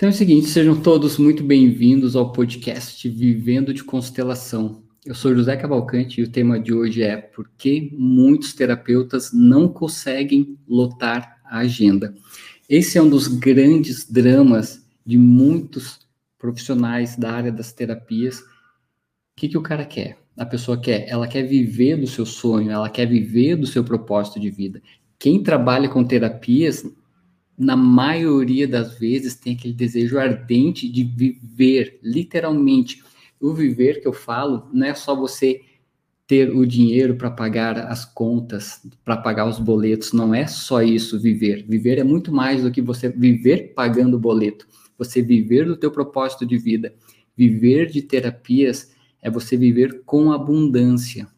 Então é o seguinte, sejam todos muito bem-vindos ao podcast Vivendo de Constelação. Eu sou José Cavalcante e o tema de hoje é por que muitos terapeutas não conseguem lotar a agenda. Esse é um dos grandes dramas de muitos profissionais da área das terapias. O que, que o cara quer? A pessoa quer, ela quer viver do seu sonho, ela quer viver do seu propósito de vida. Quem trabalha com terapias na maioria das vezes, tem aquele desejo ardente de viver, literalmente. O viver que eu falo não é só você ter o dinheiro para pagar as contas, para pagar os boletos, não é só isso viver. Viver é muito mais do que você viver pagando boleto. Você viver do teu propósito de vida. Viver de terapias é você viver com abundância.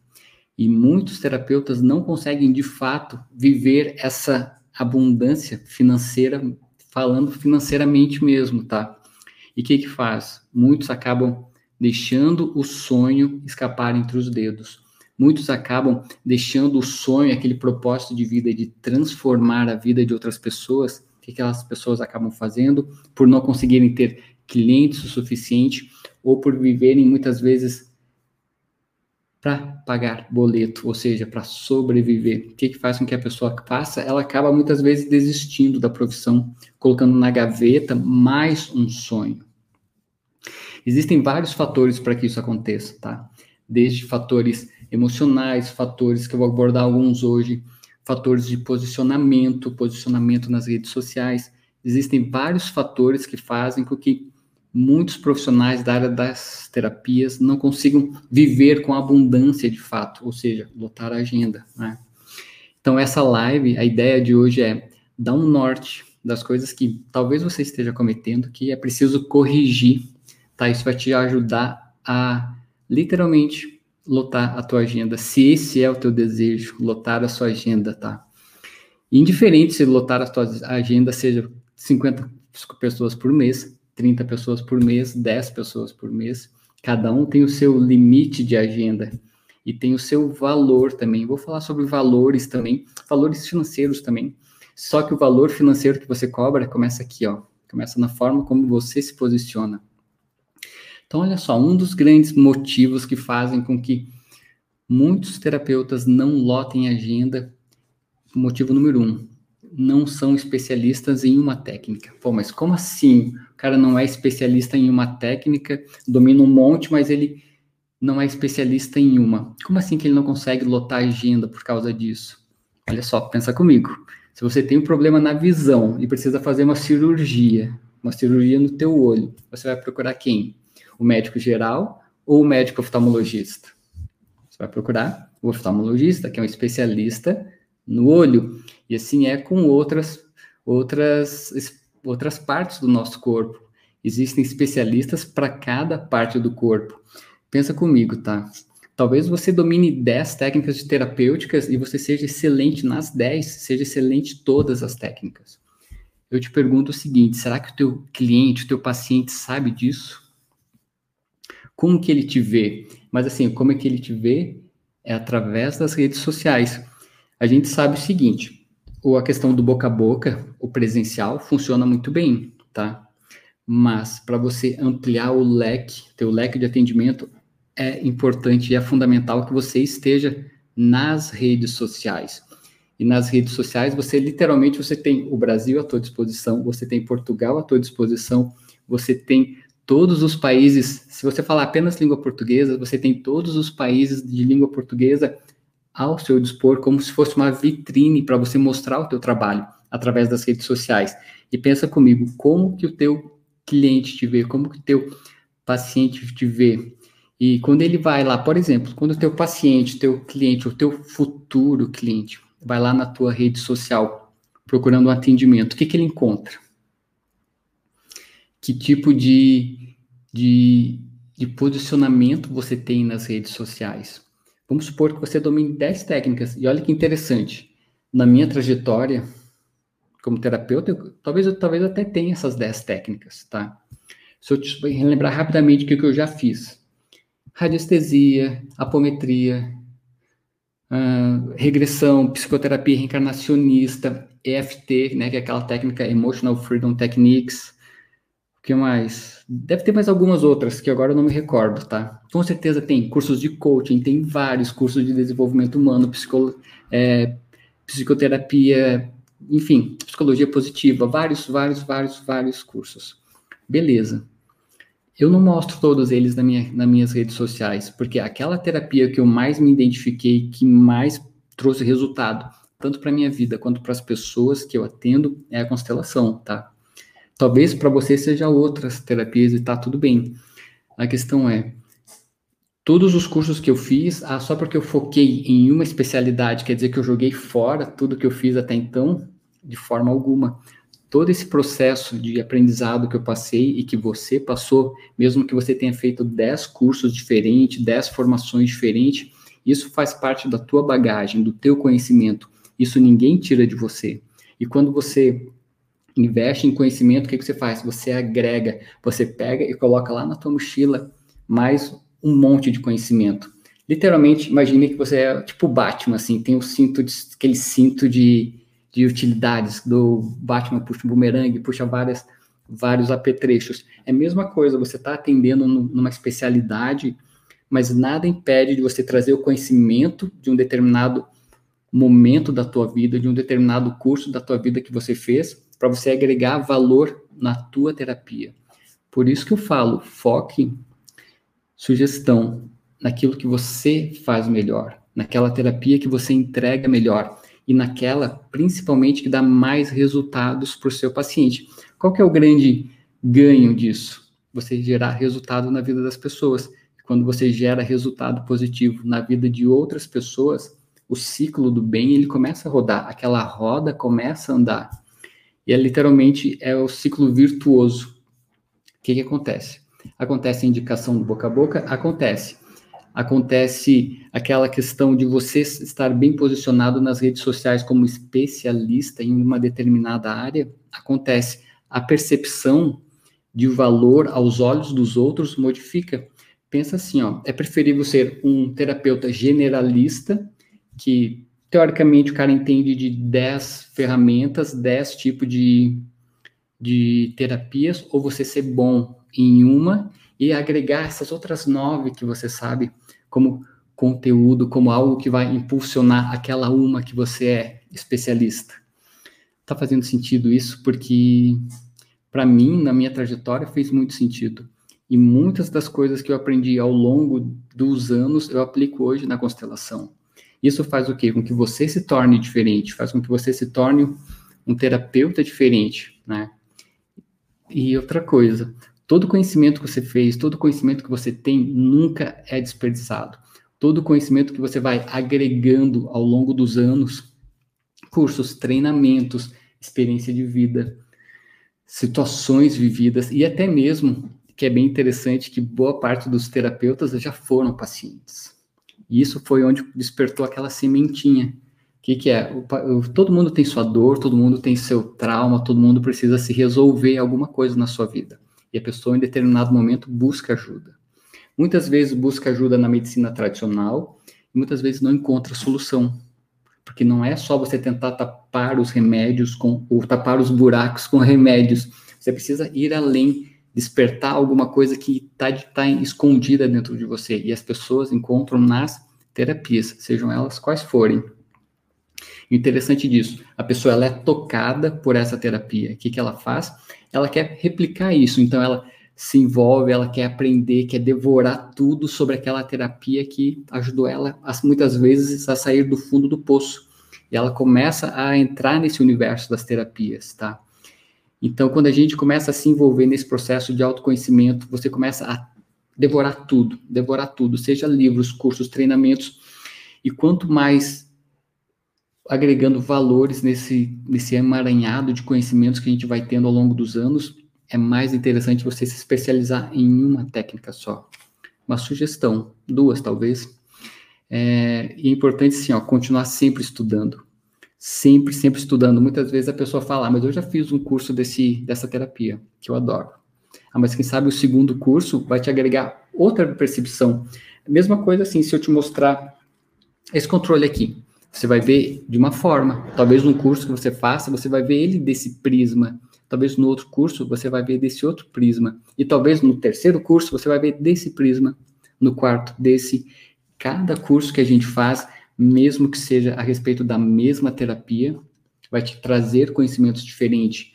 E muitos terapeutas não conseguem de fato viver essa abundância financeira, falando financeiramente mesmo, tá? E o que que faz? Muitos acabam deixando o sonho escapar entre os dedos. Muitos acabam deixando o sonho, aquele propósito de vida de transformar a vida de outras pessoas. O que aquelas pessoas acabam fazendo? Por não conseguirem ter clientes o suficiente ou por viverem muitas vezes para pagar boleto, ou seja, para sobreviver. O que, que faz com que a pessoa faça? Ela acaba muitas vezes desistindo da profissão, colocando na gaveta mais um sonho. Existem vários fatores para que isso aconteça, tá? Desde fatores emocionais, fatores que eu vou abordar alguns hoje, fatores de posicionamento, posicionamento nas redes sociais. Existem vários fatores que fazem com que muitos profissionais da área das terapias não consigam viver com abundância de fato, ou seja, lotar a agenda. Né? Então, essa live, a ideia de hoje é dar um norte das coisas que talvez você esteja cometendo, que é preciso corrigir, tá? Isso vai te ajudar a literalmente lotar a tua agenda, se esse é o teu desejo, lotar a sua agenda, tá? Indiferente se lotar a tua agenda seja 50 pessoas por mês, 30 pessoas por mês, 10 pessoas por mês. Cada um tem o seu limite de agenda e tem o seu valor também. Vou falar sobre valores também, valores financeiros também. Só que o valor financeiro que você cobra começa aqui, ó. Começa na forma como você se posiciona. Então, olha só, um dos grandes motivos que fazem com que muitos terapeutas não lotem agenda, motivo número um, não são especialistas em uma técnica. Pô, mas como assim? O cara não é especialista em uma técnica, domina um monte, mas ele não é especialista em uma. Como assim que ele não consegue lotar a agenda por causa disso? Olha só, pensa comigo. Se você tem um problema na visão e precisa fazer uma cirurgia, uma cirurgia no teu olho, você vai procurar quem? O médico geral ou o médico oftalmologista? Você vai procurar o oftalmologista, que é um especialista no olho. E assim é com outras, outras, outras partes do nosso corpo. Existem especialistas para cada parte do corpo. Pensa comigo, tá? Talvez você domine 10 técnicas de terapêuticas e você seja excelente nas 10, seja excelente em todas as técnicas. Eu te pergunto o seguinte, será que o teu cliente, o teu paciente sabe disso? Como que ele te vê? Mas assim, como é que ele te vê? É através das redes sociais. A gente sabe o seguinte, ou a questão do boca a boca, o presencial, funciona muito bem, tá? Mas para você ampliar o leque, teu leque de atendimento, é importante e é fundamental que você esteja nas redes sociais. E nas redes sociais, você literalmente você tem o Brasil à tua disposição, você tem Portugal à tua disposição, você tem todos os países, se você falar apenas língua portuguesa, você tem todos os países de língua portuguesa ao seu dispor como se fosse uma vitrine para você mostrar o teu trabalho através das redes sociais. E pensa comigo, como que o teu cliente te vê, como que o teu paciente te vê. E quando ele vai lá, por exemplo, quando o teu paciente, teu cliente, o teu futuro cliente vai lá na tua rede social procurando um atendimento, o que que ele encontra? Que tipo de, de, de posicionamento você tem nas redes sociais? Vamos supor que você domine 10 técnicas. E olha que interessante. Na minha trajetória como terapeuta, eu, talvez eu talvez até tenha essas 10 técnicas, tá? Se eu te relembrar rapidamente o que, que eu já fiz. Radiestesia, apometria, uh, regressão, psicoterapia reencarnacionista, EFT, né, que é aquela técnica Emotional Freedom Techniques, que mais? Deve ter mais algumas outras que agora eu não me recordo, tá? Com certeza tem cursos de coaching, tem vários cursos de desenvolvimento humano, psico, é, psicoterapia, enfim, psicologia positiva, vários, vários, vários, vários cursos. Beleza. Eu não mostro todos eles na minha, nas minhas redes sociais, porque aquela terapia que eu mais me identifiquei, que mais trouxe resultado, tanto para minha vida quanto para as pessoas que eu atendo, é a constelação, tá? Talvez para você seja outras terapias e tá tudo bem. A questão é, todos os cursos que eu fiz, ah, só porque eu foquei em uma especialidade, quer dizer que eu joguei fora tudo que eu fiz até então? De forma alguma. Todo esse processo de aprendizado que eu passei e que você passou, mesmo que você tenha feito 10 cursos diferentes, 10 formações diferentes, isso faz parte da tua bagagem, do teu conhecimento. Isso ninguém tira de você. E quando você investe em conhecimento, o que, que você faz? Você agrega, você pega e coloca lá na tua mochila mais um monte de conhecimento. Literalmente, imagine que você é tipo Batman, assim, tem o cinto, de, aquele cinto de, de utilidades do Batman, puxa um bumerangue, puxa várias, vários apetrechos. É a mesma coisa, você está atendendo numa especialidade, mas nada impede de você trazer o conhecimento de um determinado momento da tua vida, de um determinado curso da tua vida que você fez, para você agregar valor na tua terapia. Por isso que eu falo, foque sugestão naquilo que você faz melhor, naquela terapia que você entrega melhor e naquela, principalmente, que dá mais resultados para o seu paciente. Qual que é o grande ganho disso? Você gerar resultado na vida das pessoas. Quando você gera resultado positivo na vida de outras pessoas, o ciclo do bem ele começa a rodar, aquela roda começa a andar. E é literalmente é o ciclo virtuoso. O que, que acontece? Acontece a indicação do boca a boca? Acontece. Acontece aquela questão de você estar bem posicionado nas redes sociais como especialista em uma determinada área? Acontece. A percepção de valor aos olhos dos outros modifica. Pensa assim, ó, é preferível ser um terapeuta generalista que teoricamente, o cara entende de 10 ferramentas, 10 tipos de, de terapias, ou você ser bom em uma e agregar essas outras nove que você sabe como conteúdo, como algo que vai impulsionar aquela uma que você é especialista. Tá fazendo sentido isso? Porque, para mim, na minha trajetória, fez muito sentido. E muitas das coisas que eu aprendi ao longo dos anos, eu aplico hoje na constelação. Isso faz o quê? Com que você se torne diferente, faz com que você se torne um terapeuta diferente, né? E outra coisa, todo conhecimento que você fez, todo conhecimento que você tem nunca é desperdiçado. Todo conhecimento que você vai agregando ao longo dos anos, cursos, treinamentos, experiência de vida, situações vividas e até mesmo, que é bem interessante, que boa parte dos terapeutas já foram pacientes. E isso foi onde despertou aquela sementinha. O que, que é? O, o, todo mundo tem sua dor, todo mundo tem seu trauma, todo mundo precisa se resolver alguma coisa na sua vida. E a pessoa, em determinado momento, busca ajuda. Muitas vezes busca ajuda na medicina tradicional e muitas vezes não encontra solução. Porque não é só você tentar tapar os remédios com, ou tapar os buracos com remédios. Você precisa ir além despertar alguma coisa que está tá escondida dentro de você e as pessoas encontram nas terapias, sejam elas quais forem. Interessante disso, a pessoa ela é tocada por essa terapia. O que, que ela faz? Ela quer replicar isso, então ela se envolve, ela quer aprender, quer devorar tudo sobre aquela terapia que ajudou ela, muitas vezes, a sair do fundo do poço. E ela começa a entrar nesse universo das terapias, tá? Então, quando a gente começa a se envolver nesse processo de autoconhecimento, você começa a devorar tudo, devorar tudo, seja livros, cursos, treinamentos. E quanto mais agregando valores nesse, nesse emaranhado de conhecimentos que a gente vai tendo ao longo dos anos, é mais interessante você se especializar em uma técnica só. Uma sugestão, duas talvez. É, e é importante, sim, ó, continuar sempre estudando sempre, sempre estudando. Muitas vezes a pessoa fala, ah, mas eu já fiz um curso desse, dessa terapia, que eu adoro. Ah, mas quem sabe o segundo curso vai te agregar outra percepção. Mesma coisa assim, se eu te mostrar esse controle aqui, você vai ver de uma forma. Talvez num curso que você faça, você vai ver ele desse prisma. talvez no outro curso você vai ver desse outro prisma, e talvez no terceiro curso você vai ver desse prisma, no quarto desse. Cada curso que a gente faz, mesmo que seja a respeito da mesma terapia, vai te trazer conhecimentos diferentes.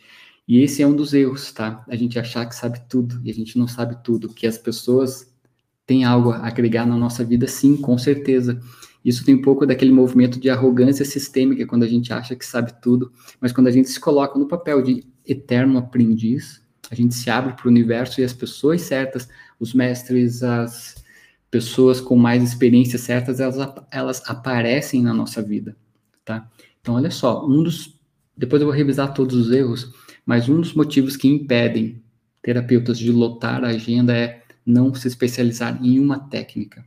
E esse é um dos erros, tá? A gente achar que sabe tudo e a gente não sabe tudo, que as pessoas têm algo a agregar na nossa vida, sim, com certeza. Isso tem um pouco daquele movimento de arrogância sistêmica, quando a gente acha que sabe tudo, mas quando a gente se coloca no papel de eterno aprendiz, a gente se abre para o universo e as pessoas certas, os mestres, as pessoas com mais experiências certas, elas, elas aparecem na nossa vida, tá? Então, olha só, um dos. Depois eu vou revisar todos os erros, mas um dos motivos que impedem terapeutas de lotar a agenda é não se especializar em uma técnica.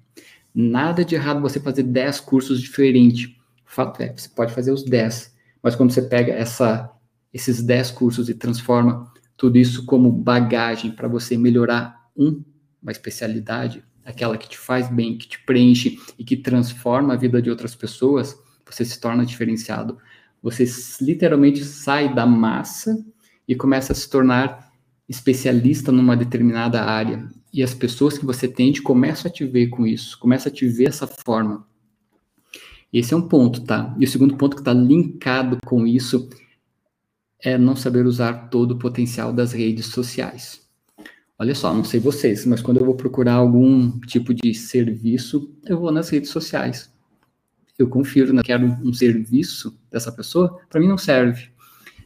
Nada de errado você fazer 10 cursos diferentes. O fato é, você pode fazer os 10, mas quando você pega essa, esses 10 cursos e transforma tudo isso como bagagem para você melhorar um, uma especialidade, aquela que te faz bem, que te preenche e que transforma a vida de outras pessoas, você se torna diferenciado. Você literalmente sai da massa e começa a se tornar especialista numa determinada área e as pessoas que você tende começam a te ver com isso, começam a te ver dessa forma. Esse é um ponto, tá? E o segundo ponto que está linkado com isso é não saber usar todo o potencial das redes sociais. Olha só, não sei vocês, mas quando eu vou procurar algum tipo de serviço, eu vou nas redes sociais. Eu confiro, né? quero um serviço dessa pessoa, para mim não serve.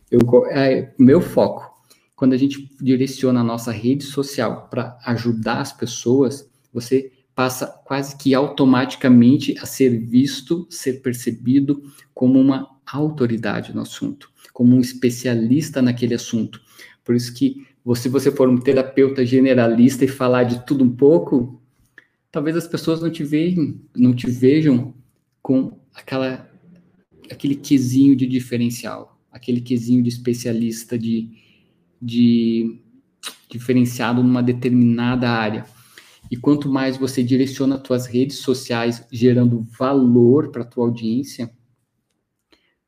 Eu, é meu foco quando a gente direciona a nossa rede social para ajudar as pessoas, você passa quase que automaticamente a ser visto, ser percebido como uma autoridade no assunto, como um especialista naquele assunto. Por isso que se você for um terapeuta generalista e falar de tudo um pouco, talvez as pessoas não te vejam, não te vejam com aquela aquele quesinho de diferencial, aquele quesinho de especialista de de diferenciado numa determinada área. E quanto mais você direciona as suas redes sociais gerando valor para a tua audiência,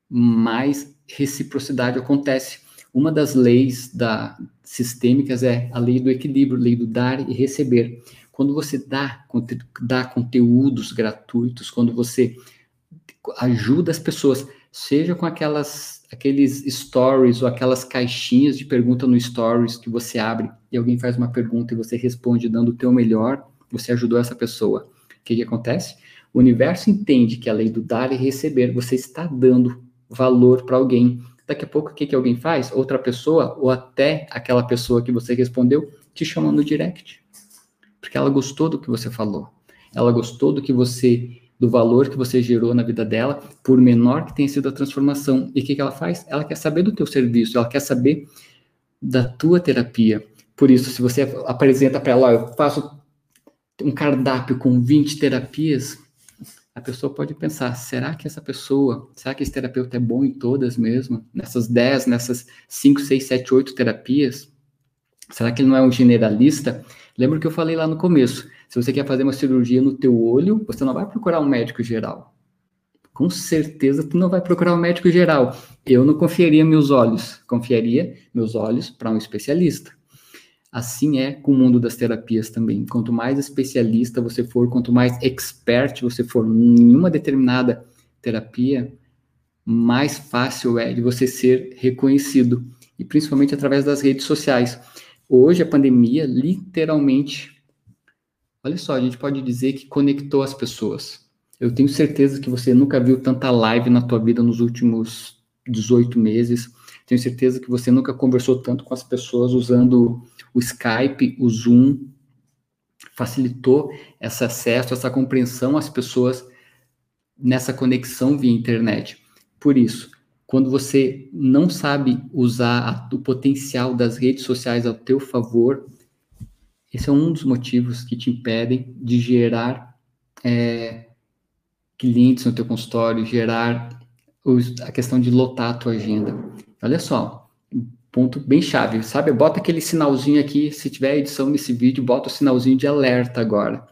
mais reciprocidade acontece. Uma das leis da, sistêmicas é a lei do equilíbrio, lei do dar e receber. Quando você dá, dá conteúdos gratuitos, quando você ajuda as pessoas, seja com aquelas aqueles stories ou aquelas caixinhas de pergunta no stories que você abre e alguém faz uma pergunta e você responde dando o teu melhor, você ajudou essa pessoa. O que, que acontece? O universo entende que a lei do dar e receber, você está dando valor para alguém. Daqui a pouco, o que, que alguém faz? Outra pessoa, ou até aquela pessoa que você respondeu, te chama no direct. Porque ela gostou do que você falou. Ela gostou do que você do valor que você gerou na vida dela, por menor que tenha sido a transformação. E o que, que ela faz? Ela quer saber do teu serviço, ela quer saber da tua terapia. Por isso, se você apresenta para ela, eu faço um cardápio com 20 terapias, a pessoa pode pensar, será que essa pessoa, será que esse terapeuta é bom em todas mesmo? Nessas 10, nessas 5, 6, 7, 8 terapias? Será que ele não é um generalista? Lembra que eu falei lá no começo? Se você quer fazer uma cirurgia no teu olho, você não vai procurar um médico geral. Com certeza tu não vai procurar um médico geral. Eu não confiaria meus olhos, confiaria meus olhos para um especialista. Assim é com o mundo das terapias também. Quanto mais especialista você for, quanto mais expert você for em uma determinada terapia, mais fácil é de você ser reconhecido, e principalmente através das redes sociais. Hoje a pandemia literalmente Olha só, a gente pode dizer que conectou as pessoas. Eu tenho certeza que você nunca viu tanta live na tua vida nos últimos 18 meses. Tenho certeza que você nunca conversou tanto com as pessoas usando o Skype, o Zoom. Facilitou esse acesso, essa compreensão às pessoas nessa conexão via internet. Por isso, quando você não sabe usar o potencial das redes sociais ao teu favor, esse é um dos motivos que te impedem de gerar é, clientes no teu consultório, gerar os, a questão de lotar a tua agenda. Olha só, ponto bem chave, sabe? Bota aquele sinalzinho aqui, se tiver edição nesse vídeo, bota o sinalzinho de alerta agora.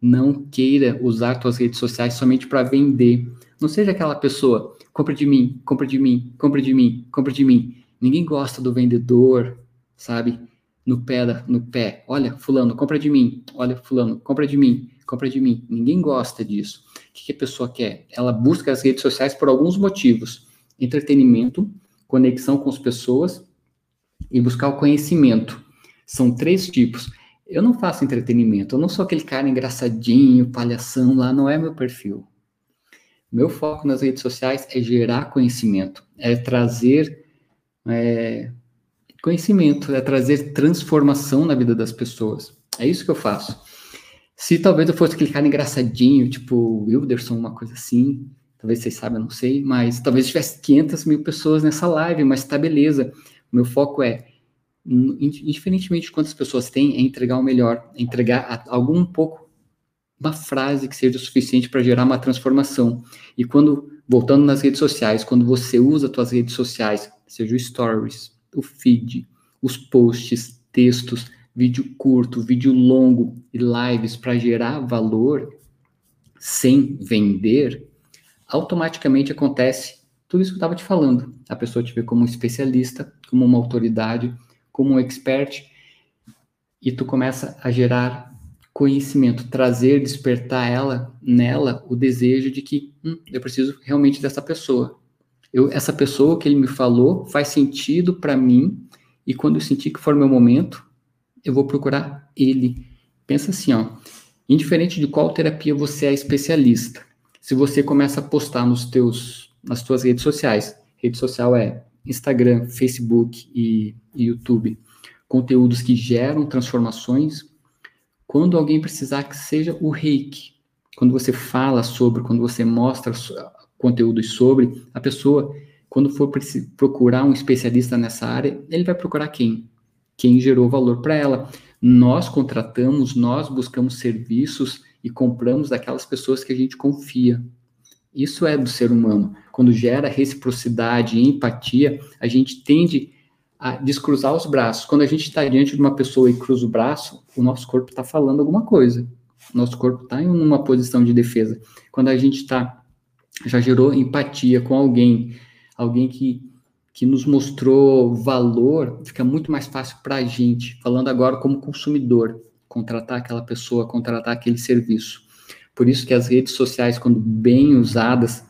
Não queira usar tuas redes sociais somente para vender. Não seja aquela pessoa, compra de mim, compra de mim, compra de mim, compra de mim. Ninguém gosta do vendedor, sabe? No pé, da, no pé. Olha, fulano, compra de mim. Olha, fulano, compra de mim. Compra de mim. Ninguém gosta disso. O que, que a pessoa quer? Ela busca as redes sociais por alguns motivos: entretenimento, conexão com as pessoas e buscar o conhecimento. São três tipos. Eu não faço entretenimento, eu não sou aquele cara engraçadinho, palhação, lá não é meu perfil. Meu foco nas redes sociais é gerar conhecimento, é trazer é, conhecimento, é trazer transformação na vida das pessoas. É isso que eu faço. Se talvez eu fosse aquele cara engraçadinho, tipo Wilderson, uma coisa assim, talvez vocês saibam, não sei, mas talvez tivesse 500 mil pessoas nessa live, mas tá beleza. O meu foco é, indiferentemente de quantas pessoas tem, é entregar o melhor, é entregar algum pouco uma frase que seja suficiente para gerar uma transformação. E quando, voltando nas redes sociais, quando você usa as suas redes sociais, seja o stories, o feed, os posts, textos, vídeo curto, vídeo longo e lives para gerar valor sem vender, automaticamente acontece tudo isso que eu estava te falando. A pessoa te vê como um especialista, como uma autoridade, como um expert, e tu começa a gerar conhecimento, trazer, despertar ela, nela, o desejo de que hum, eu preciso realmente dessa pessoa. Eu, essa pessoa que ele me falou faz sentido para mim e quando eu sentir que for meu momento, eu vou procurar ele. Pensa assim, ó, indiferente de qual terapia você é especialista, se você começa a postar nos teus, nas tuas redes sociais, rede social é Instagram, Facebook e, e YouTube, conteúdos que geram transformações, quando alguém precisar que seja o reiki, quando você fala sobre, quando você mostra conteúdos sobre, a pessoa, quando for procurar um especialista nessa área, ele vai procurar quem? Quem gerou valor para ela. Nós contratamos, nós buscamos serviços e compramos daquelas pessoas que a gente confia. Isso é do ser humano. Quando gera reciprocidade e empatia, a gente tende a descruzar os braços. Quando a gente está diante de uma pessoa e cruza o braço, o nosso corpo está falando alguma coisa. Nosso corpo está em uma posição de defesa. Quando a gente está já gerou empatia com alguém, alguém que, que nos mostrou valor, fica muito mais fácil para a gente, falando agora como consumidor, contratar aquela pessoa, contratar aquele serviço. Por isso que as redes sociais, quando bem usadas,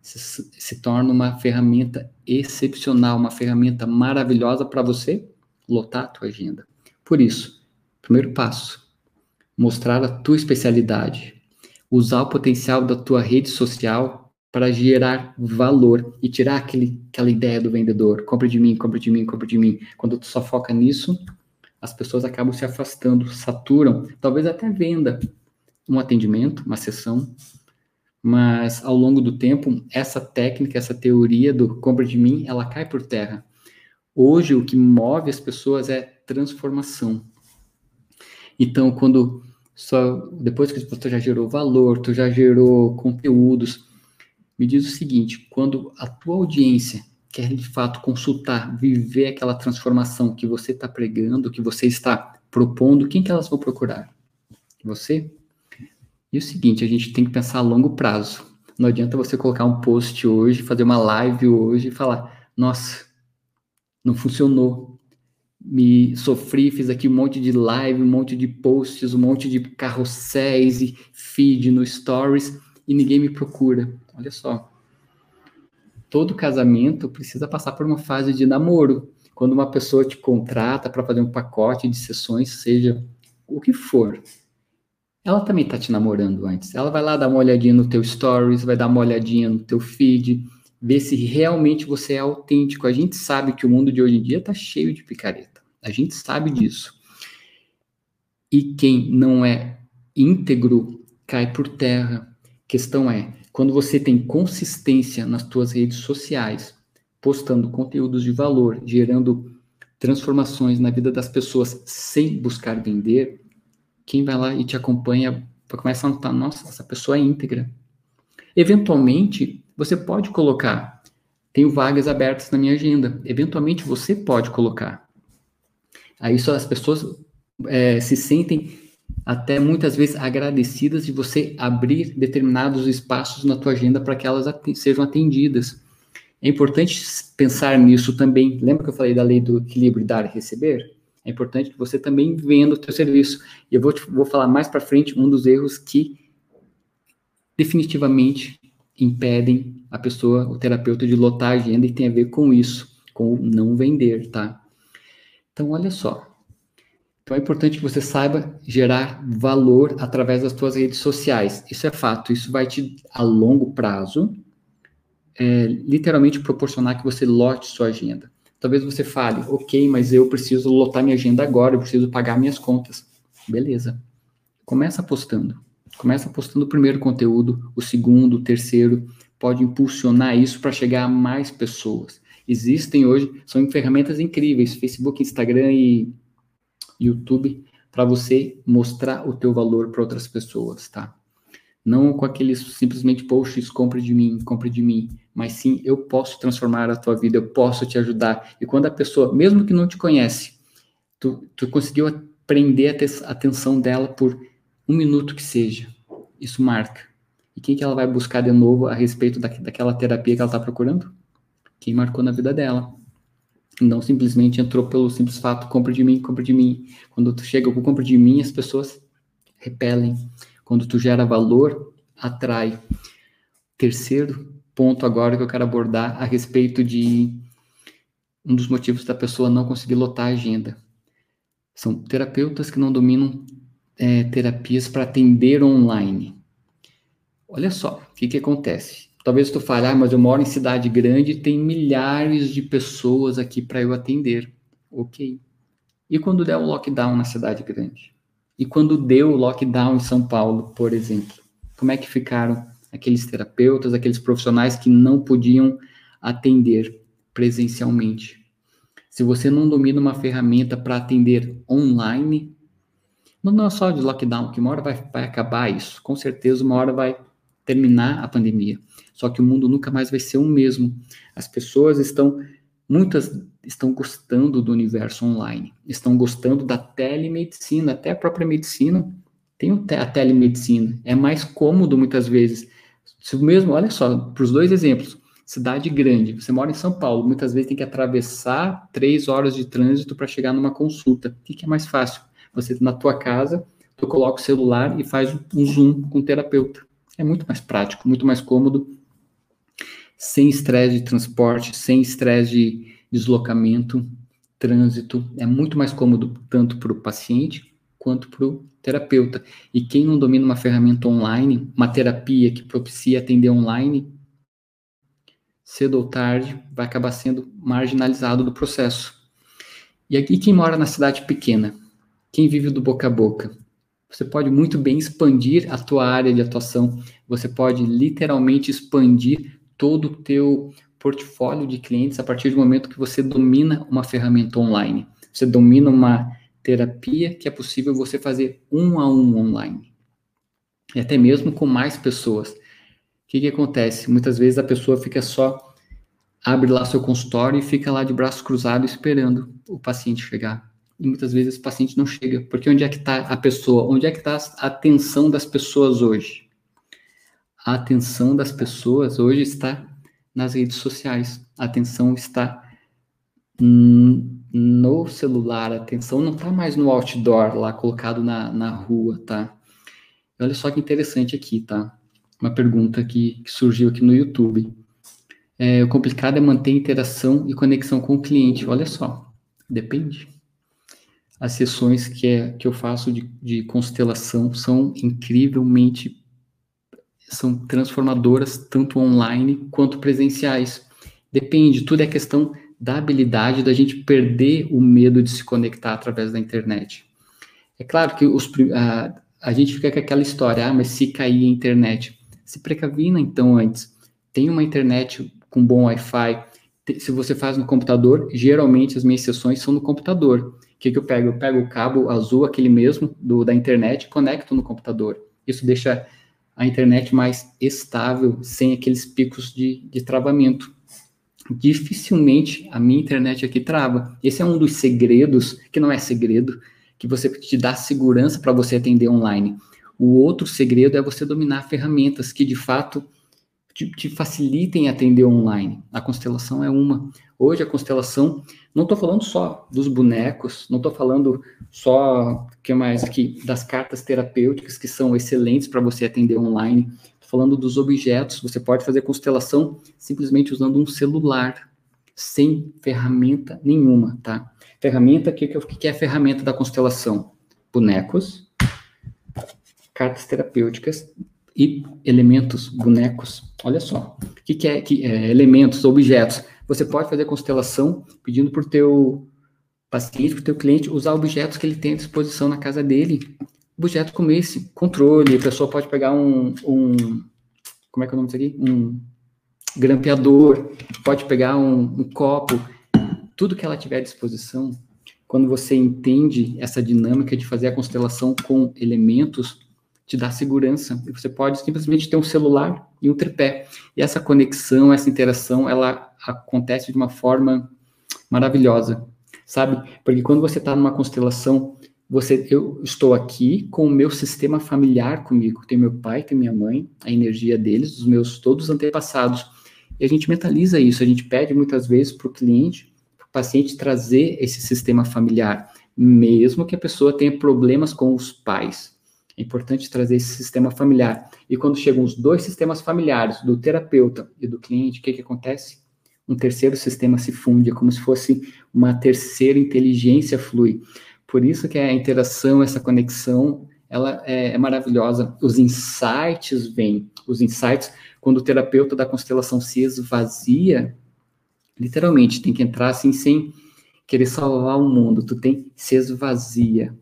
se, se torna uma ferramenta excepcional, uma ferramenta maravilhosa para você lotar a tua agenda. Por isso, primeiro passo, mostrar a tua especialidade, usar o potencial da tua rede social para gerar valor e tirar aquele, aquela ideia do vendedor, compra de mim, compra de mim, compra de mim. Quando tu só foca nisso, as pessoas acabam se afastando, saturam, talvez até venda um atendimento, uma sessão, mas ao longo do tempo, essa técnica, essa teoria do compra de mim, ela cai por terra. Hoje, o que move as pessoas é transformação. Então, quando só depois que você já gerou valor, tu já gerou conteúdos, me diz o seguinte: quando a tua audiência quer de fato consultar, viver aquela transformação que você está pregando, que você está propondo, quem que elas vão procurar? Você? E o seguinte, a gente tem que pensar a longo prazo. Não adianta você colocar um post hoje, fazer uma live hoje e falar: nossa, não funcionou. Me sofri, fiz aqui um monte de live, um monte de posts, um monte de carrosséis e feed no stories e ninguém me procura. Olha só. Todo casamento precisa passar por uma fase de namoro. Quando uma pessoa te contrata para fazer um pacote de sessões, seja o que for, ela também tá te namorando antes. Ela vai lá dar uma olhadinha no teu stories, vai dar uma olhadinha no teu feed, ver se realmente você é autêntico. A gente sabe que o mundo de hoje em dia tá cheio de picareta. A gente sabe disso. E quem não é íntegro cai por terra. Questão é, quando você tem consistência nas tuas redes sociais, postando conteúdos de valor, gerando transformações na vida das pessoas sem buscar vender, quem vai lá e te acompanha começa a notar, nossa, essa pessoa é íntegra. Eventualmente, você pode colocar, tenho vagas abertas na minha agenda. Eventualmente, você pode colocar. Aí só as pessoas é, se sentem até muitas vezes agradecidas de você abrir determinados espaços na tua agenda para que elas sejam atendidas. É importante pensar nisso também. Lembra que eu falei da lei do equilíbrio dar e receber? É importante que você também venda o seu serviço. E eu vou, te, vou falar mais para frente um dos erros que definitivamente impedem a pessoa, o terapeuta, de lotar a agenda e tem a ver com isso, com não vender, tá? Então, olha só. Então, é importante que você saiba gerar valor através das suas redes sociais. Isso é fato. Isso vai te, a longo prazo, é, literalmente proporcionar que você lote sua agenda. Talvez você fale, ok, mas eu preciso lotar minha agenda agora, eu preciso pagar minhas contas. Beleza. Começa postando. Começa postando o primeiro conteúdo, o segundo, o terceiro, pode impulsionar isso para chegar a mais pessoas. Existem hoje, são ferramentas incríveis, Facebook, Instagram e YouTube, para você mostrar o teu valor para outras pessoas, tá? Não com aqueles simplesmente posts, compre de mim, compre de mim, mas sim, eu posso transformar a tua vida, eu posso te ajudar. E quando a pessoa, mesmo que não te conhece, tu, tu conseguiu prender a atenção dela por um minuto que seja. Isso marca. E quem que ela vai buscar de novo a respeito da, daquela terapia que ela está procurando? Quem marcou na vida dela. Não simplesmente entrou pelo simples fato, compra de mim, compra de mim. Quando tu chega com compra de mim, as pessoas repelem. Quando tu gera valor, atrai. Terceiro ponto agora que eu quero abordar a respeito de um dos motivos da pessoa não conseguir lotar a agenda. São terapeutas que não dominam é, terapias para atender online. Olha só, o que, que acontece? Talvez tu fale, ah, mas eu moro em cidade grande e tem milhares de pessoas aqui para eu atender. Ok. E quando der o lockdown na cidade grande? E quando deu o lockdown em São Paulo, por exemplo? Como é que ficaram aqueles terapeutas, aqueles profissionais que não podiam atender presencialmente? Se você não domina uma ferramenta para atender online, não é só de lockdown, que uma hora vai, vai acabar isso. Com certeza, uma hora vai terminar a pandemia. Só que o mundo nunca mais vai ser o mesmo. As pessoas estão, muitas estão gostando do universo online, estão gostando da telemedicina, até a própria medicina tem a telemedicina. É mais cômodo muitas vezes. Se mesmo, olha só, para os dois exemplos, cidade grande, você mora em São Paulo, muitas vezes tem que atravessar três horas de trânsito para chegar numa consulta. O que, que é mais fácil? Você na tua casa, tu coloca o celular e faz um zoom com o terapeuta. É muito mais prático, muito mais cômodo, sem estresse de transporte, sem estresse de deslocamento, trânsito. É muito mais cômodo tanto para o paciente quanto para o terapeuta. E quem não domina uma ferramenta online, uma terapia que propicia atender online, cedo ou tarde vai acabar sendo marginalizado do processo. E aqui quem mora na cidade pequena, quem vive do boca a boca. Você pode muito bem expandir a tua área de atuação, você pode literalmente expandir todo o teu portfólio de clientes a partir do momento que você domina uma ferramenta online. Você domina uma terapia que é possível você fazer um a um online. E até mesmo com mais pessoas. O que, que acontece? Muitas vezes a pessoa fica só, abre lá seu consultório e fica lá de braço cruzado esperando o paciente chegar e muitas vezes o paciente não chega. Porque onde é que está a pessoa? Onde é que está a atenção das pessoas hoje? A atenção das pessoas hoje está nas redes sociais. A atenção está no celular. A atenção não está mais no outdoor lá colocado na, na rua, tá? Olha só que interessante aqui, tá? Uma pergunta que, que surgiu aqui no YouTube. É, o complicado é manter interação e conexão com o cliente. Olha só, depende as sessões que, é, que eu faço de, de constelação são incrivelmente são transformadoras tanto online quanto presenciais. Depende, tudo é questão da habilidade da gente perder o medo de se conectar através da internet. É claro que os, a, a gente fica com aquela história, ah, mas se cair a internet, se precavina então antes. Tem uma internet com bom Wi-Fi. Se você faz no computador, geralmente as minhas sessões são no computador. O que, que eu pego? Eu pego o cabo azul, aquele mesmo, do, da internet, conecto no computador. Isso deixa a internet mais estável, sem aqueles picos de, de travamento. Dificilmente a minha internet aqui trava. Esse é um dos segredos, que não é segredo, que você te dá segurança para você atender online. O outro segredo é você dominar ferramentas que de fato te, te facilitem atender online. A constelação é uma. Hoje a constelação, não estou falando só dos bonecos, não estou falando só que mais aqui das cartas terapêuticas que são excelentes para você atender online. Estou falando dos objetos. Você pode fazer constelação simplesmente usando um celular, sem ferramenta nenhuma, tá? Ferramenta, o que, que é a ferramenta da constelação? Bonecos, cartas terapêuticas e elementos, bonecos. Olha só, o que, que é que é, elementos, objetos? Você pode fazer constelação pedindo para o teu paciente, para o teu cliente usar objetos que ele tem à disposição na casa dele. Objetos como esse, controle, a pessoa pode pegar um, um como é que é o nome disso aqui? Um grampeador, pode pegar um, um copo, tudo que ela tiver à disposição. Quando você entende essa dinâmica de fazer a constelação com elementos, te dá segurança. E você pode simplesmente ter um celular e um tripé. E essa conexão, essa interação, ela acontece de uma forma maravilhosa, sabe? Porque quando você está numa constelação, você, eu estou aqui com o meu sistema familiar comigo. Tem meu pai, tem minha mãe, a energia deles, os meus todos antepassados. E a gente mentaliza isso. A gente pede muitas vezes para o cliente, para o paciente trazer esse sistema familiar, mesmo que a pessoa tenha problemas com os pais. É importante trazer esse sistema familiar. E quando chegam os dois sistemas familiares, do terapeuta e do cliente, o que, que acontece? Um terceiro sistema se funde, é como se fosse uma terceira inteligência flui. Por isso que a interação, essa conexão, ela é, é maravilhosa. Os insights vêm. Os insights, quando o terapeuta da constelação se esvazia, literalmente, tem que entrar assim sem querer salvar o mundo. Tu tem se esvazia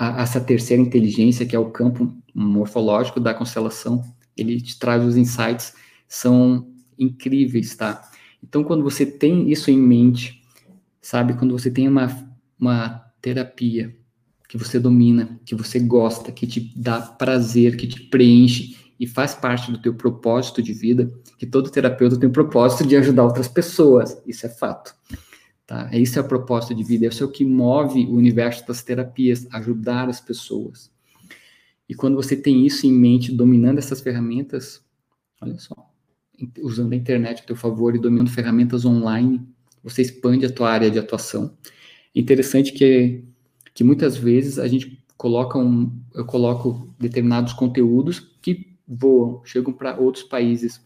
a, essa terceira inteligência, que é o campo morfológico da constelação, ele te traz os insights, são incríveis, tá? Então, quando você tem isso em mente, sabe, quando você tem uma, uma terapia que você domina, que você gosta, que te dá prazer, que te preenche e faz parte do teu propósito de vida, que todo terapeuta tem o propósito de ajudar outras pessoas, isso é fato. Tá? Esse é o propósito de vida, esse é o que move o universo das terapias, ajudar as pessoas. E quando você tem isso em mente, dominando essas ferramentas, olha só, usando a internet a teu favor e dominando ferramentas online, você expande a tua área de atuação. É interessante que, que muitas vezes a gente coloca um, eu coloco determinados conteúdos que voam, chegam para outros países.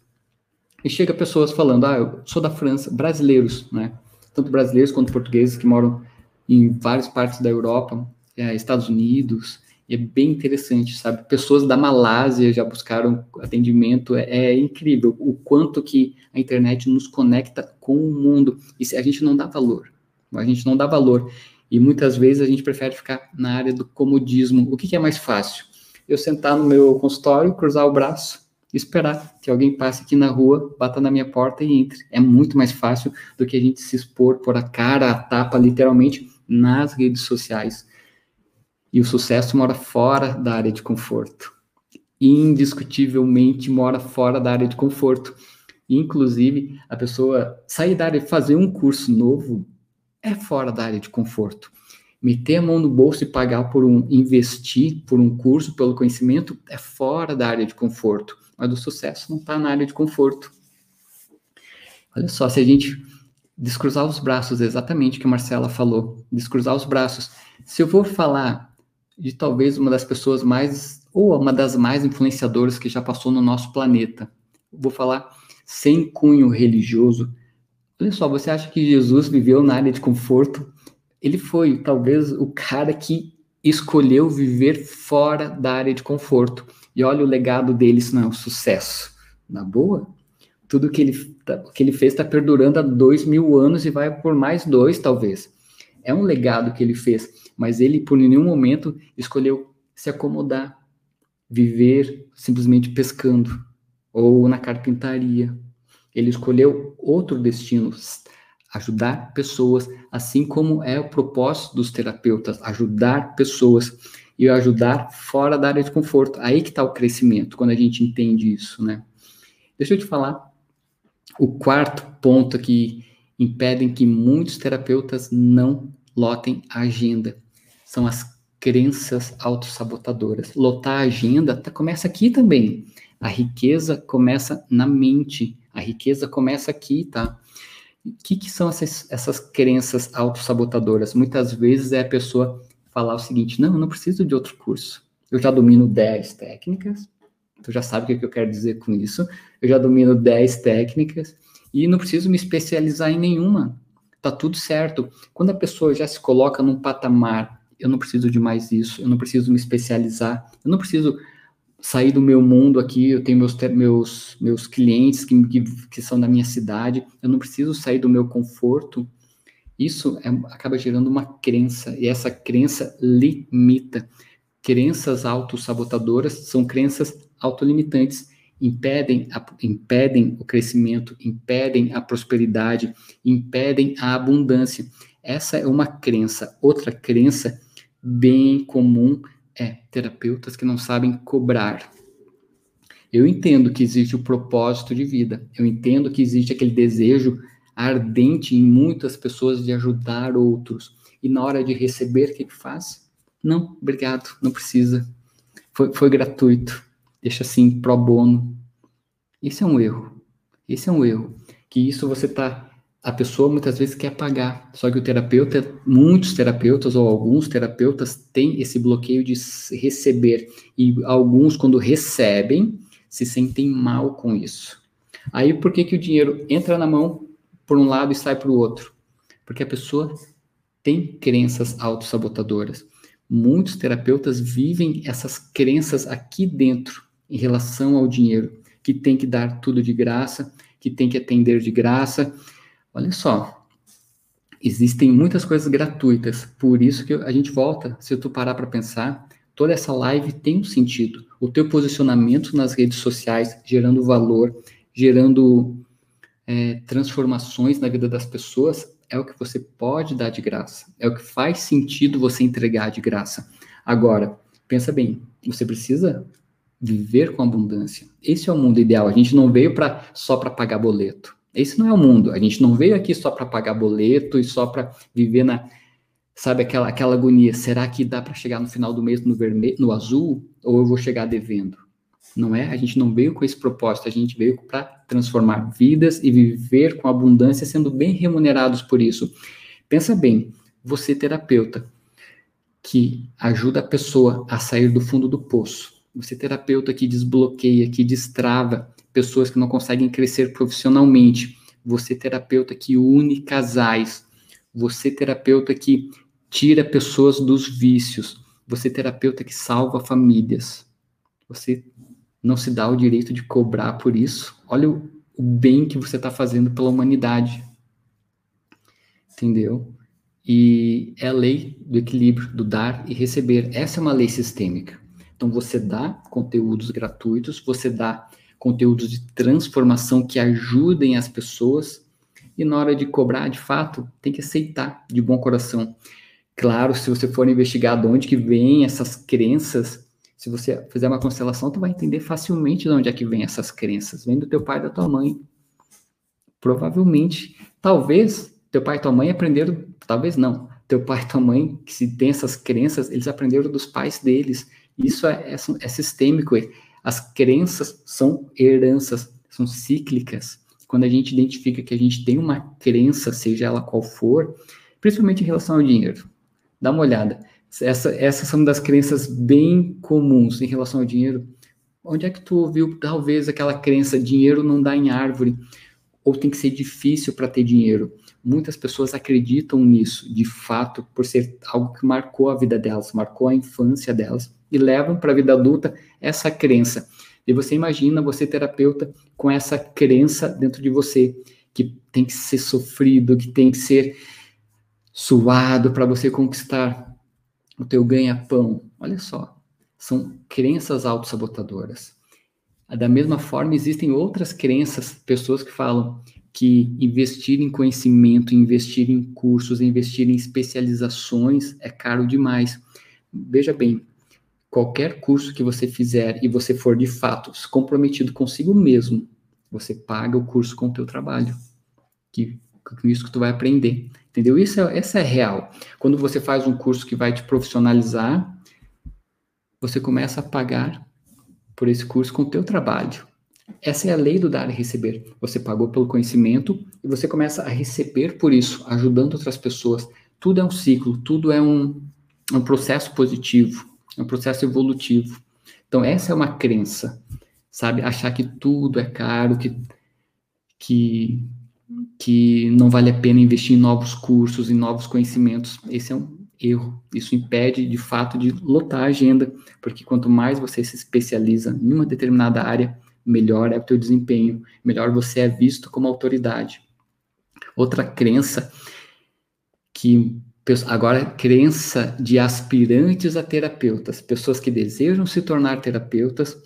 E chega pessoas falando, ah, eu sou da França, brasileiros, né? Tanto brasileiros quanto portugueses que moram em várias partes da Europa, é, Estados Unidos, e é bem interessante, sabe? Pessoas da Malásia já buscaram atendimento, é, é, incrível o quanto que a internet nos conecta com o mundo, e a gente não dá valor, a gente não dá valor, e muitas vezes a gente prefere ficar na área do comodismo. O que, que é mais fácil? Eu sentar no meu consultório, cruzar o braço esperar que alguém passe aqui na rua, bata na minha porta e entre. É muito mais fácil do que a gente se expor, por a cara, a tapa, literalmente, nas redes sociais. E o sucesso mora fora da área de conforto. Indiscutivelmente mora fora da área de conforto. Inclusive, a pessoa sair da área, fazer um curso novo, é fora da área de conforto. Meter a mão no bolso e pagar por um, investir por um curso, pelo conhecimento, é fora da área de conforto mas o sucesso não está na área de conforto. Olha só, se a gente descruzar os braços, exatamente o que a Marcela falou, descruzar os braços. Se eu vou falar de talvez uma das pessoas mais, ou uma das mais influenciadoras que já passou no nosso planeta, vou falar sem cunho religioso. Olha só, você acha que Jesus viveu na área de conforto? Ele foi talvez o cara que escolheu viver fora da área de conforto. E olha o legado dele, isso não é um sucesso. Na boa, tudo que ele, tá, que ele fez está perdurando há dois mil anos e vai por mais dois, talvez. É um legado que ele fez, mas ele, por nenhum momento, escolheu se acomodar, viver simplesmente pescando ou na carpintaria. Ele escolheu outro destino, ajudar pessoas, assim como é o propósito dos terapeutas, ajudar pessoas e ajudar fora da área de conforto. Aí que está o crescimento, quando a gente entende isso, né? Deixa eu te falar o quarto ponto que impedem que muitos terapeutas não lotem a agenda. São as crenças autossabotadoras. Lotar a agenda tá, começa aqui também. A riqueza começa na mente. A riqueza começa aqui, tá? O que, que são essas, essas crenças autossabotadoras? Muitas vezes é a pessoa falar o seguinte: não, eu não preciso de outro curso. Eu já domino 10 técnicas, tu já sabe o que eu quero dizer com isso. Eu já domino 10 técnicas e não preciso me especializar em nenhuma. Tá tudo certo. Quando a pessoa já se coloca num patamar, eu não preciso de mais isso, eu não preciso me especializar, eu não preciso sair do meu mundo aqui, eu tenho meus, meus, meus clientes que, que, que são da minha cidade, eu não preciso sair do meu conforto. Isso é, acaba gerando uma crença, e essa crença limita. Crenças autossabotadoras são crenças autolimitantes, impedem, a, impedem o crescimento, impedem a prosperidade, impedem a abundância. Essa é uma crença. Outra crença bem comum é terapeutas que não sabem cobrar. Eu entendo que existe o propósito de vida, eu entendo que existe aquele desejo ardente em muitas pessoas de ajudar outros. E na hora de receber, o que, que faz? Não, obrigado, não precisa. Foi, foi gratuito. Deixa assim, pro bono. Esse é um erro. Esse é um erro. Que isso você tá. A pessoa muitas vezes quer pagar. Só que o terapeuta, muitos terapeutas ou alguns terapeutas têm esse bloqueio de receber. E alguns, quando recebem, se sentem mal com isso. Aí por que, que o dinheiro entra na mão por um lado e sai para o outro? Porque a pessoa tem crenças autossabotadoras. Muitos terapeutas vivem essas crenças aqui dentro em relação ao dinheiro, que tem que dar tudo de graça, que tem que atender de graça. Olha só, existem muitas coisas gratuitas, por isso que a gente volta, se tu parar para pensar, toda essa live tem um sentido. O teu posicionamento nas redes sociais, gerando valor, gerando é, transformações na vida das pessoas, é o que você pode dar de graça. É o que faz sentido você entregar de graça. Agora, pensa bem, você precisa viver com abundância. Esse é o mundo ideal. A gente não veio para só para pagar boleto. Esse não é o mundo. A gente não veio aqui só para pagar boleto e só para viver na sabe aquela aquela agonia, será que dá para chegar no final do mês no vermelho, no azul ou eu vou chegar devendo? Não é? A gente não veio com esse propósito, a gente veio para transformar vidas e viver com abundância, sendo bem remunerados por isso. Pensa bem, você terapeuta que ajuda a pessoa a sair do fundo do poço, você terapeuta que desbloqueia, que destrava pessoas que não conseguem crescer profissionalmente, você terapeuta que une casais, você terapeuta que tira pessoas dos vícios, você terapeuta que salva famílias. Você não se dá o direito de cobrar por isso. Olha o, bem que você está fazendo pela humanidade. Entendeu? E é a lei do equilíbrio, do dar e receber. Essa é uma lei sistêmica. Então você dá conteúdos gratuitos, você dá conteúdos de transformação que ajudem as pessoas e na hora de cobrar, de fato, tem que aceitar de bom coração. Claro, se você for investigar de onde que vêm essas crenças, se você fizer uma constelação, tu vai entender facilmente de onde é que vem essas crenças. Vem do teu pai e da tua mãe. Provavelmente, talvez, teu pai e tua mãe aprenderam, talvez não. Teu pai e tua mãe, que se tem essas crenças, eles aprenderam dos pais deles. Isso é, é, é sistêmico. As crenças são heranças, são cíclicas. Quando a gente identifica que a gente tem uma crença, seja ela qual for, principalmente em relação ao dinheiro, dá uma olhada. Essa, essas são das crenças bem comuns em relação ao dinheiro. Onde é que tu ouviu, talvez, aquela crença, dinheiro não dá em árvore, ou tem que ser difícil para ter dinheiro? Muitas pessoas acreditam nisso, de fato, por ser algo que marcou a vida delas, marcou a infância delas, e levam para a vida adulta essa crença. E você imagina você, terapeuta, com essa crença dentro de você, que tem que ser sofrido, que tem que ser suado para você conquistar o teu ganha-pão. Olha só, são crenças autossabotadoras. Da mesma forma, existem outras crenças, pessoas que falam que investir em conhecimento, investir em cursos, investir em especializações é caro demais. Veja bem, qualquer curso que você fizer e você for de fato comprometido consigo mesmo, você paga o curso com o teu trabalho. Que com isso que tu vai aprender. Entendeu? Isso é, essa é real. Quando você faz um curso que vai te profissionalizar, você começa a pagar por esse curso com o teu trabalho. Essa é a lei do dar e receber. Você pagou pelo conhecimento e você começa a receber por isso, ajudando outras pessoas. Tudo é um ciclo, tudo é um, um processo positivo, é um processo evolutivo. Então, essa é uma crença, sabe? Achar que tudo é caro, que, que, que não vale a pena investir em novos cursos, em novos conhecimentos. Esse é um erro. Isso impede, de fato, de lotar a agenda, porque quanto mais você se especializa em uma determinada área, melhor é o teu desempenho, melhor você é visto como autoridade. Outra crença que agora crença de aspirantes a terapeutas, pessoas que desejam se tornar terapeutas,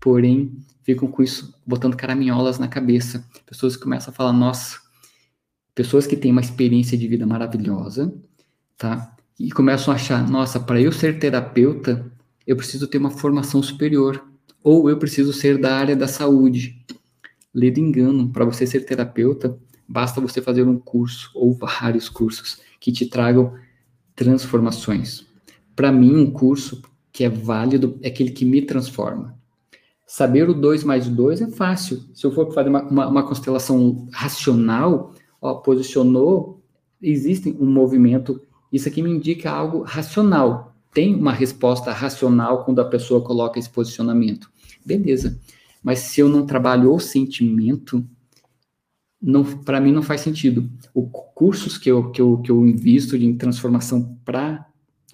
porém ficam com isso botando caraminholas na cabeça. Pessoas que começam a falar, nossa, pessoas que têm uma experiência de vida maravilhosa, tá? E começam a achar, nossa, para eu ser terapeuta, eu preciso ter uma formação superior ou eu preciso ser da área da saúde. Ledo engano, para você ser terapeuta, basta você fazer um curso ou vários cursos que te tragam transformações. Para mim, um curso que é válido é aquele que me transforma. Saber o 2 mais 2 é fácil. Se eu for fazer uma, uma, uma constelação racional, ó, posicionou, existe um movimento. Isso aqui me indica algo racional. Tem uma resposta racional quando a pessoa coloca esse posicionamento beleza. Mas se eu não trabalho o sentimento, para mim não faz sentido. Os cursos que eu, que eu, que eu invisto em transformação para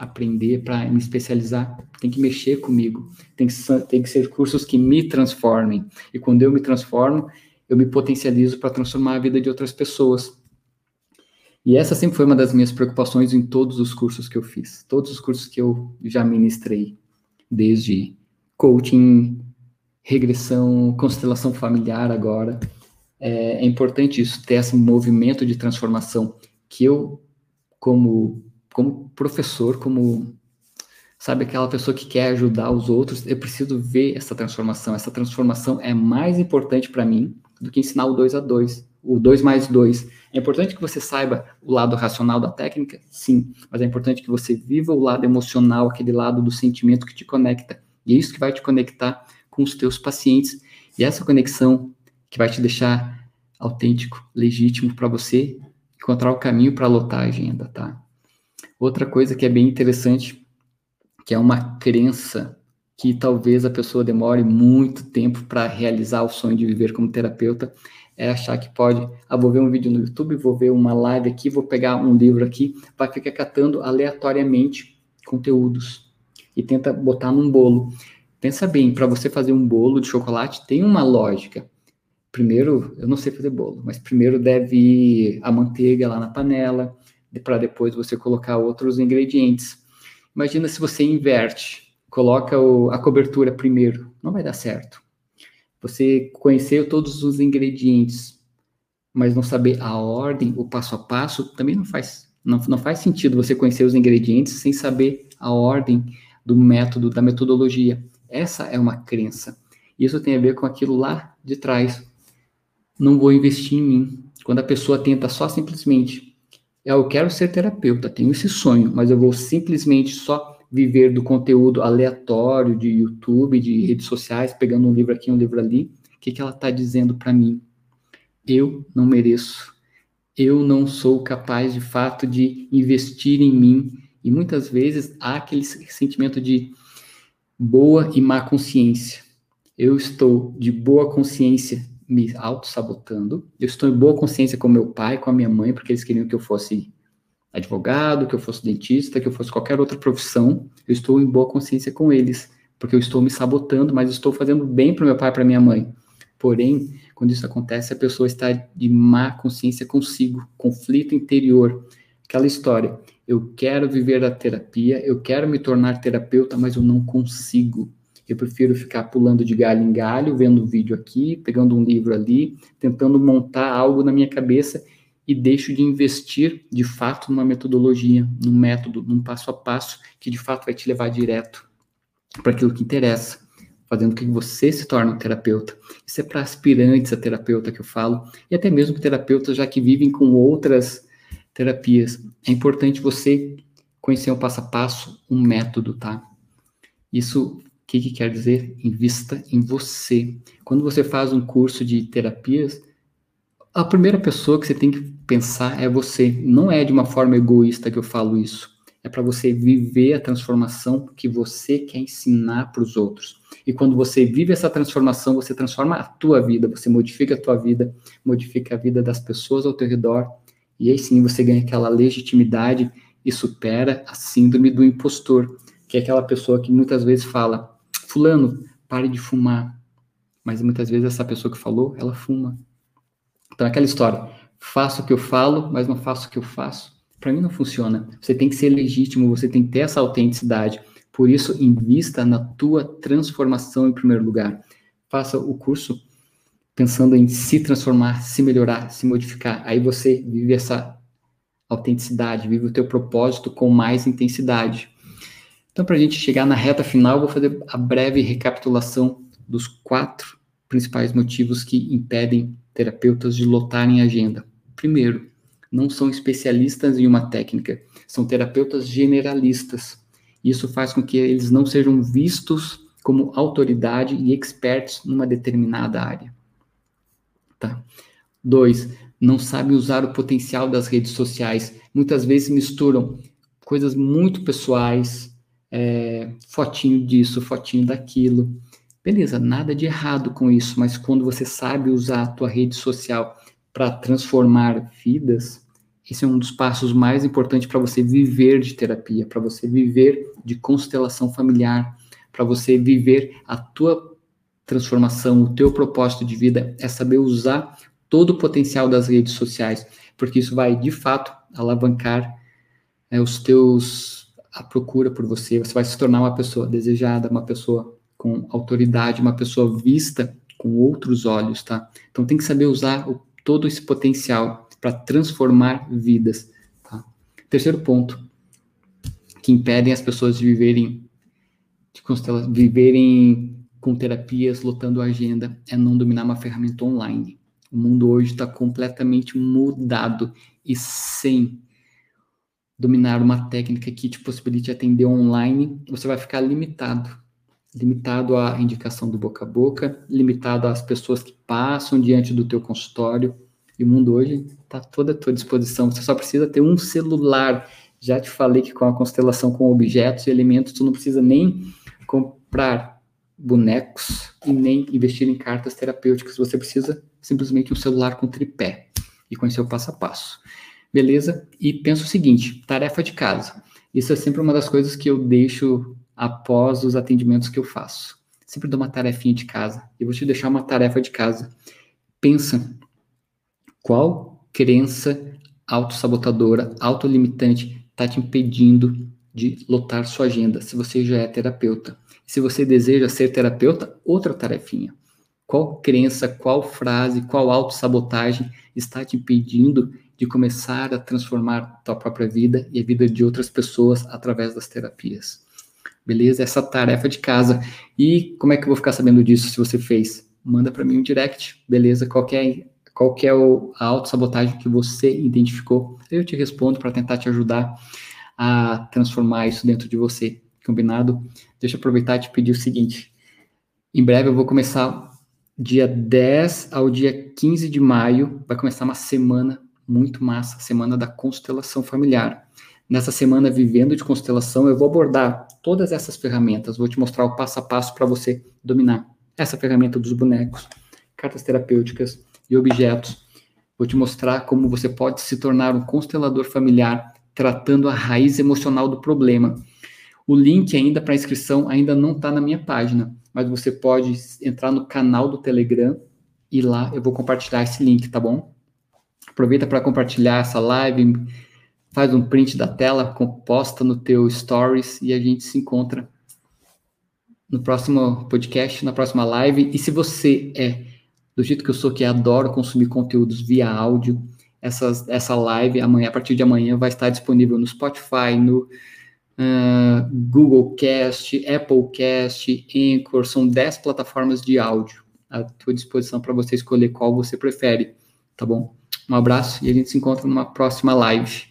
aprender, para me especializar, tem que mexer comigo. Tem que, tem que ser cursos que me transformem. E quando eu me transformo, eu me potencializo para transformar a vida de outras pessoas. E essa sempre foi uma das minhas preocupações em todos os cursos que eu fiz, todos os cursos que eu já ministrei, desde coaching regressão, constelação familiar agora. É, é, importante isso, ter esse movimento de transformação que eu, como, como professor, como, sabe, aquela pessoa que quer ajudar os outros, eu preciso ver essa transformação. Essa transformação é mais importante para mim do que ensinar o 2 a 2, o 2 mais 2. É importante que você saiba o lado racional da técnica, sim, mas é importante que você viva o lado emocional, aquele lado do sentimento que te conecta. E é isso que vai te conectar com os teus pacientes. E essa conexão que vai te deixar autêntico, legítimo para você encontrar o caminho para lotar a agenda, tá? Outra coisa que é bem interessante, que é uma crença que talvez a pessoa demore muito tempo para realizar o sonho de viver como terapeuta, é achar que pode, ah, vou ver um vídeo no YouTube, vou ver uma live aqui, vou pegar um livro aqui, vai ficar catando aleatoriamente conteúdos e tenta botar num bolo. Pensa bem, para você fazer um bolo de chocolate tem uma lógica. Primeiro, eu não sei fazer bolo, mas primeiro deve ir a manteiga lá na panela, para depois você colocar outros ingredientes. Imagina se você inverte, coloca o, a cobertura primeiro, não vai dar certo. Você conheceu todos os ingredientes, mas não saber a ordem, o passo a passo, também não faz, não, não faz sentido você conhecer os ingredientes sem saber a ordem do método, da metodologia. Essa é uma crença. Isso tem a ver com aquilo lá de trás. Não vou investir em mim. Quando a pessoa tenta só simplesmente, eu quero ser terapeuta, tenho esse sonho, mas eu vou simplesmente só viver do conteúdo aleatório de YouTube, de redes sociais, pegando um livro aqui, um livro ali, o que, que ela está dizendo para mim? Eu não mereço. Eu não sou capaz, de fato, de investir em mim. E muitas vezes há aquele sentimento de boa e má consciência. Eu estou de boa consciência me auto-sabotando. Eu estou em boa consciência com meu pai, com a minha mãe, porque eles queriam que eu fosse advogado, que eu fosse dentista, que eu fosse qualquer outra profissão. Eu estou em boa consciência com eles, porque eu estou me sabotando, mas estou fazendo bem para meu pai e para minha mãe. Porém, quando isso acontece, a pessoa está de má consciência consigo, conflito interior. Aquela história eu quero viver a terapia, eu quero me tornar terapeuta, mas eu não consigo. Eu prefiro ficar pulando de galho em galho, vendo um vídeo aqui, pegando um livro ali, tentando montar algo na minha cabeça e deixo de investir de fato numa metodologia, num método, num passo a passo que de fato vai te levar direto para aquilo que interessa, fazendo com que você se torne um terapeuta. Isso é para aspirantes a terapeuta que eu falo, e até mesmo terapeutas já que vivem com outras terapias. É importante você conhecer um passo a passo, um método, tá? Isso o que, que quer dizer? Invista em você. Quando você faz um curso de terapias, a primeira pessoa que você tem que pensar é você. Não é de uma forma egoísta que eu falo isso. É para você viver a transformação que você quer ensinar para os outros. E quando você vive essa transformação, você transforma a tua vida, você modifica a tua vida, modifica a vida das pessoas ao teu redor, e aí sim você ganha aquela legitimidade e supera a síndrome do impostor, que é aquela pessoa que muitas vezes fala: Fulano, pare de fumar. Mas muitas vezes essa pessoa que falou, ela fuma. Então, aquela história: faço o que eu falo, mas não faço o que eu faço. Para mim não funciona. Você tem que ser legítimo, você tem que ter essa autenticidade. Por isso, invista na tua transformação em primeiro lugar. Faça o curso pensando em se transformar, se melhorar, se modificar. Aí você vive essa autenticidade, vive o teu propósito com mais intensidade. Então, para a gente chegar na reta final, vou fazer a breve recapitulação dos quatro principais motivos que impedem terapeutas de lotarem agenda. Primeiro, não são especialistas em uma técnica, são terapeutas generalistas. Isso faz com que eles não sejam vistos como autoridade e experts numa determinada área. Tá? Dois, não sabem usar o potencial das redes sociais. Muitas vezes misturam coisas muito pessoais, é, fotinho disso, fotinho daquilo. Beleza, nada de errado com isso, mas quando você sabe usar a tua rede social para transformar vidas, esse é um dos passos mais importantes para você viver de terapia, para você viver de constelação familiar, para você viver a tua transformação, o teu propósito de vida é saber usar todo o potencial das redes sociais, porque isso vai de fato alavancar é, os teus a procura por você, você vai se tornar uma pessoa desejada, uma pessoa com autoridade, uma pessoa vista com outros olhos, tá? Então tem que saber usar o, todo esse potencial para transformar vidas, tá? Terceiro ponto que impedem as pessoas de viverem de viverem com terapias lotando a agenda é não dominar uma ferramenta online. O mundo hoje está completamente mudado e sem dominar uma técnica que te possibilite atender online, você vai ficar limitado. Limitado à indicação do boca a boca, limitado às pessoas que passam diante do teu consultório. E o mundo hoje está toda à tua disposição. Você só precisa ter um celular. Já te falei que com a constelação com objetos e elementos, tu não precisa nem comprar bonecos e nem investir em cartas terapêuticas. Você precisa simplesmente um celular com tripé e conhecer o passo a passo. Beleza? E pensa o seguinte: tarefa de casa. Isso é sempre uma das coisas que eu deixo após os atendimentos que eu faço. Sempre dou uma tarefinha de casa. E vou te deixar uma tarefa de casa. Pensa qual crença autossabotadora, autolimitante está te impedindo de lotar sua agenda, se você já é terapeuta. Se você deseja ser terapeuta, outra tarefinha. Qual crença, qual frase, qual autossabotagem está te impedindo de começar a transformar tua própria vida e a vida de outras pessoas através das terapias? Beleza? Essa tarefa de casa. E como é que eu vou ficar sabendo disso se você fez? Manda para mim um direct, beleza? Qual é, qual é o, a autossabotagem que você identificou? Eu te respondo para tentar te ajudar a transformar isso dentro de você. Combinado? Deixa eu aproveitar e te pedir o seguinte. Em breve eu vou começar dia 10 ao dia 15 de maio, vai começar uma semana muito massa, semana da constelação familiar. Nessa semana vivendo de constelação, eu vou abordar todas essas ferramentas, vou te mostrar o passo a passo para você dominar essa ferramenta dos bonecos, cartas terapêuticas e objetos. Vou te mostrar como você pode se tornar um constelador familiar tratando a raiz emocional do problema. O link ainda para inscrição ainda não está na minha página, mas você pode entrar no canal do Telegram e lá eu vou compartilhar esse link, tá bom? Aproveita para compartilhar essa live, faz um print da tela, posta no teu stories e a gente se encontra no próximo podcast, na próxima live. E se você é do jeito que eu sou, que adoro consumir conteúdos via áudio, essa, essa live amanhã, a partir de amanhã, vai estar disponível no Spotify, no uh, Google Cast, Apple Cast, Anchor, são 10 plataformas de áudio à tua disposição para você escolher qual você prefere, tá bom? Um abraço e a gente se encontra numa próxima live.